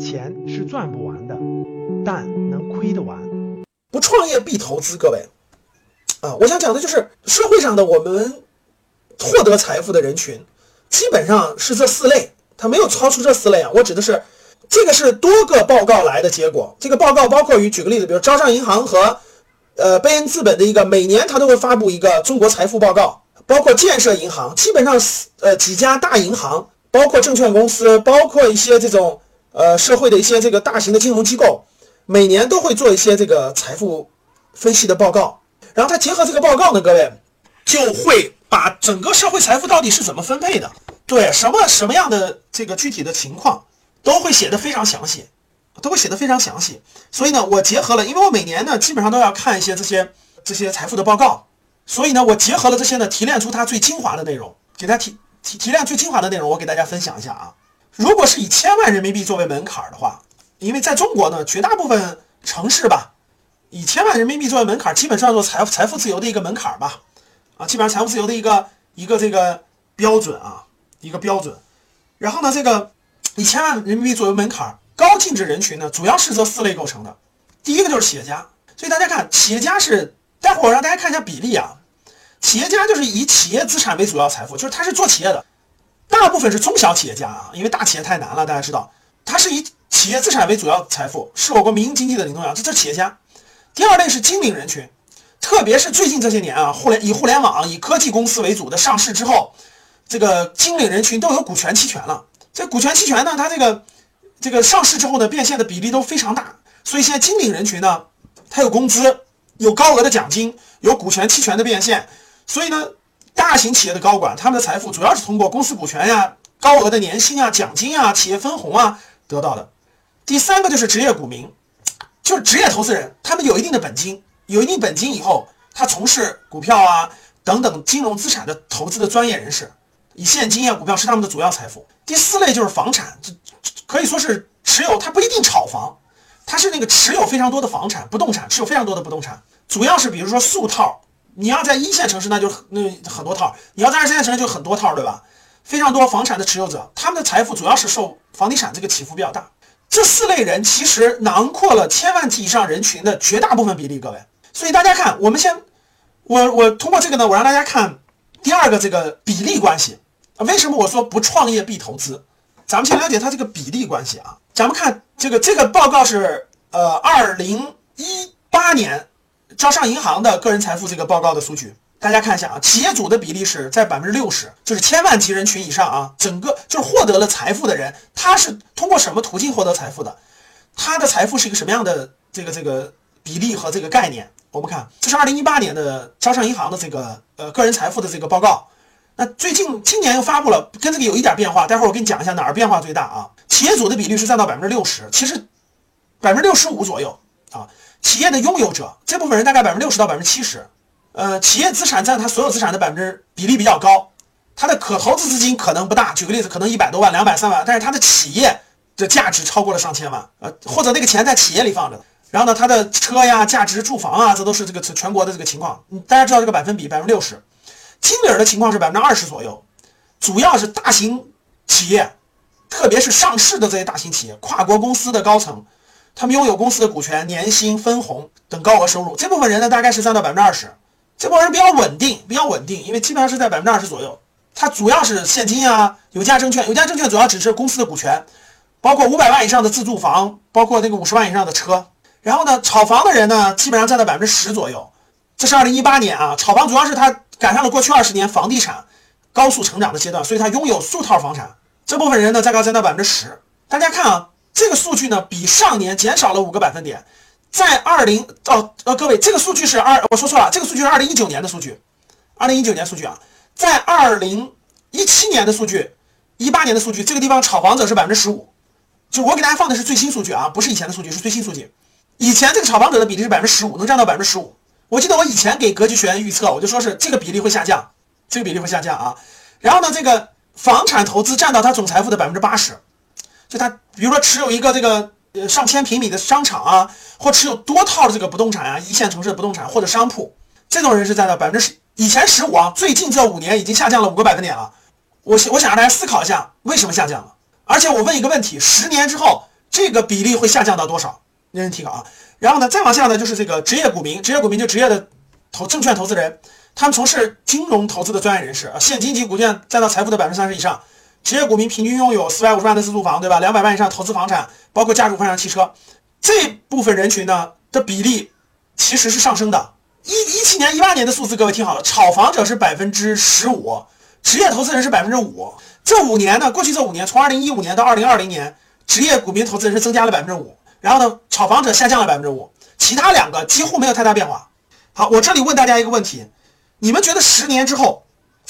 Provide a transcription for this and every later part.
钱是赚不完的，但能亏得完。不创业必投资，各位啊，我想讲的就是社会上的我们获得财富的人群，基本上是这四类，它没有超出这四类啊。我指的是这个是多个报告来的结果，这个报告包括于举个例子，比如招商银行和呃贝恩资本的一个每年它都会发布一个中国财富报告，包括建设银行，基本上呃几家大银行，包括证券公司，包括一些这种。呃，社会的一些这个大型的金融机构，每年都会做一些这个财富分析的报告，然后它结合这个报告呢，各位就会把整个社会财富到底是怎么分配的，对什么什么样的这个具体的情况，都会写的非常详细，都会写的非常详细。所以呢，我结合了，因为我每年呢基本上都要看一些这些这些财富的报告，所以呢，我结合了这些呢，提炼出它最精华的内容，给大家提提提炼最精华的内容，我给大家分享一下啊。如果是以千万人民币作为门槛的话，因为在中国呢，绝大部分城市吧，以千万人民币作为门槛，基本上做财财富自由的一个门槛吧，啊，基本上财富自由的一个一个这个标准啊，一个标准。然后呢，这个以千万人民币作为门槛，高净值人群呢，主要是这四类构成的。第一个就是企业家，所以大家看，企业家是，待会儿我让大家看一下比例啊，企业家就是以企业资产为主要财富，就是他是做企业的。大部分是中小企业家啊，因为大企业太难了，大家知道，他是以企业资产为主要财富，是我国民营经济的领头羊，这是企业家。第二类是精领人群，特别是最近这些年啊，互联以互联网、以科技公司为主的上市之后，这个精领人群都有股权期权了。这股权期权呢，它这个这个上市之后的变现的比例都非常大，所以现在精领人群呢，它有工资，有高额的奖金，有股权期权的变现，所以呢。大型企业的高管，他们的财富主要是通过公司股权呀、高额的年薪啊、奖金啊、企业分红啊得到的。第三个就是职业股民，就是职业投资人，他们有一定的本金，有一定本金以后，他从事股票啊等等金融资产的投资的专业人士，以现金啊、股票是他们的主要财富。第四类就是房产，这可以说是持有，他不一定炒房，他是那个持有非常多的房产、不动产，持有非常多的不动产，主要是比如说速套。你要在一线城市，那就那很多套；你要在二三线城市，就很多套，对吧？非常多房产的持有者，他们的财富主要是受房地产这个起伏比较大。这四类人其实囊括了千万级以上人群的绝大部分比例，各位。所以大家看，我们先，我我通过这个呢，我让大家看第二个这个比例关系。为什么我说不创业必投资？咱们先了解它这个比例关系啊。咱们看这个这个报告是呃二零一八年。招商银行的个人财富这个报告的数据，大家看一下啊，企业主的比例是在百分之六十，就是千万级人群以上啊，整个就是获得了财富的人，他是通过什么途径获得财富的？他的财富是一个什么样的这个这个比例和这个概念？我们看，这是二零一八年的招商银行的这个呃个人财富的这个报告。那最近今年又发布了，跟这个有一点变化，待会儿我给你讲一下哪儿变化最大啊？企业主的比例是占到百分之六十，其实百分之六十五左右啊。企业的拥有者这部分人大概百分之六十到百分之七十，呃，企业资产占他所有资产的百分之比例比较高，他的可投资资金可能不大，举个例子，可能一百多万、两百、三万，但是他的企业的价值超过了上千万，呃，或者那个钱在企业里放着，然后呢，他的车呀、价值住房啊，这都是这个全国的这个情况，大家知道这个百分比百分之六十，金领的情况是百分之二十左右，主要是大型企业，特别是上市的这些大型企业、跨国公司的高层。他们拥有公司的股权、年薪、分红等高额收入，这部分人呢，大概是占到百分之二十。这部分人比较稳定，比较稳定，因为基本上是在百分之二十左右。它主要是现金啊，有价证券，有价证券主要只是公司的股权，包括五百万以上的自住房，包括那个五十万以上的车。然后呢，炒房的人呢，基本上占到百分之十左右。这是二零一八年啊，炒房主要是他赶上了过去二十年房地产高速成长的阶段，所以他拥有数套房产。这部分人呢，大概占到百分之十。大家看啊。这个数据呢，比上年减少了五个百分点，在二零哦呃，各位，这个数据是二，我说错了，这个数据是二零一九年的数据，二零一九年数据啊，在二零一七年的数据，一八年的数据，这个地方炒房者是百分之十五，就我给大家放的是最新数据啊，不是以前的数据，是最新数据。以前这个炒房者的比例是百分之十五，能占到百分之十五。我记得我以前给格局学员预测，我就说是这个比例会下降，这个比例会下降啊。然后呢，这个房产投资占到他总财富的百分之八十。就他，比如说持有一个这个呃上千平米的商场啊，或持有多套的这个不动产啊，一线城市的不动产或者商铺，这种人是占到百分之十，以前十五啊，最近这五年已经下降了五个百分点了。我我想让大家思考一下，为什么下降了？而且我问一个问题：十年之后这个比例会下降到多少？认真听好啊。然后呢，再往下呢，就是这个职业股民，职业股民就职业的投证券投资人，他们从事金融投资的专业人士啊，现金及股券占到财富的百分之三十以上。职业股民平均拥有四百五十万的自住房，对吧？两百万以上投资房产，包括家属换上汽车，这部分人群呢的比例其实是上升的。一一七年、一八年的数字，各位听好了，炒房者是百分之十五，职业投资人是百分之五。这五年呢，过去这五年，从二零一五年到二零二零年，职业股民投资人是增加了百分之五，然后呢，炒房者下降了百分之五，其他两个几乎没有太大变化。好，我这里问大家一个问题：你们觉得十年之后，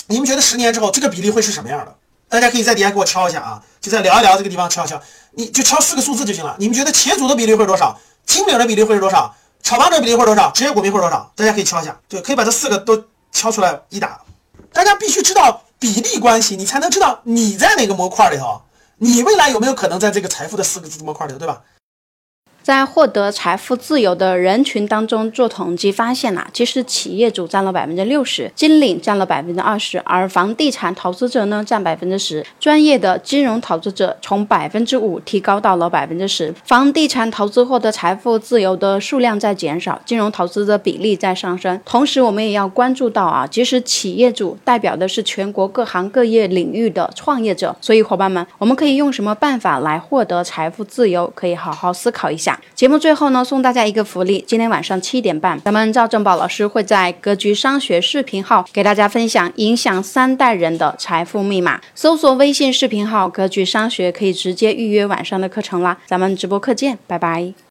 你们觉得十年之后这个比例会是什么样的？大家可以在底下给我敲一下啊，就在聊一聊这个地方敲一敲，你就敲四个数字就行了。你们觉得企业主的比例会是多少？金领的比例会是多少？炒房者比例会是多少？职业股民会是多少？大家可以敲一下，对，可以把这四个都敲出来一打。大家必须知道比例关系，你才能知道你在哪个模块里头，你未来有没有可能在这个财富的四个字模块里头，对吧？在获得财富自由的人群当中做统计发现呐，其实企业主占了百分之六十，金领占了百分之二十，而房地产投资者呢占百分之十，专业的金融投资者从百分之五提高到了百分之十。房地产投资获得财富自由的数量在减少，金融投资的比例在上升。同时，我们也要关注到啊，其实企业主代表的是全国各行各业领域的创业者，所以伙伴们，我们可以用什么办法来获得财富自由？可以好好思考一下。节目最后呢，送大家一个福利。今天晚上七点半，咱们赵正宝老师会在格局商学视频号给大家分享影响三代人的财富密码。搜索微信视频号“格局商学”，可以直接预约晚上的课程啦。咱们直播课见，拜拜。